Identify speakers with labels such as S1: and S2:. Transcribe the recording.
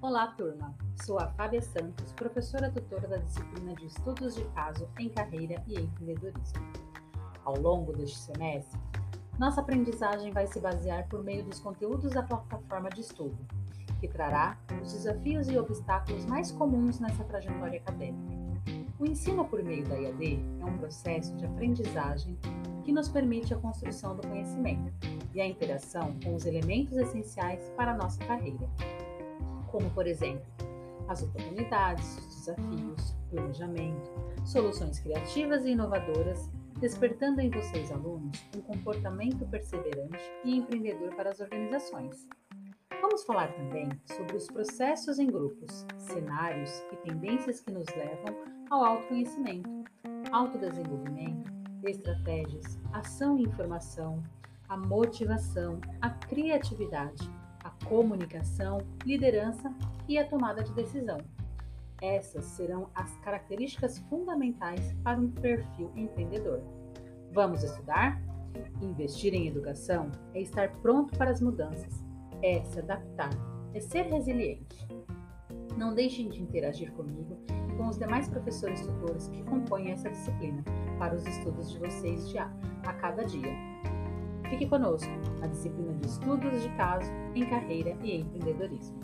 S1: Olá, turma! Sou a Fábia Santos, professora tutora da disciplina de Estudos de Caso em Carreira e Empreendedorismo. Ao longo deste semestre, nossa aprendizagem vai se basear por meio dos conteúdos da plataforma de estudo, que trará os desafios e obstáculos mais comuns nessa trajetória acadêmica. O ensino por meio da IAD é um processo de aprendizagem que nos permite a construção do conhecimento e a interação com os elementos essenciais para a nossa carreira como, por exemplo, as oportunidades, os desafios, planejamento, soluções criativas e inovadoras, despertando em vocês, alunos, um comportamento perseverante e empreendedor para as organizações. Vamos falar também sobre os processos em grupos, cenários e tendências que nos levam ao autoconhecimento, autodesenvolvimento, estratégias, ação e informação, a motivação, a criatividade comunicação, liderança e a tomada de decisão. Essas serão as características fundamentais para um perfil empreendedor. Vamos estudar? Investir em educação é estar pronto para as mudanças, é se adaptar, é ser resiliente. Não deixem de interagir comigo e com os demais professores tutores que compõem essa disciplina para os estudos de vocês a, a cada dia. Fique conosco, a disciplina de estudos de caso em carreira e empreendedorismo.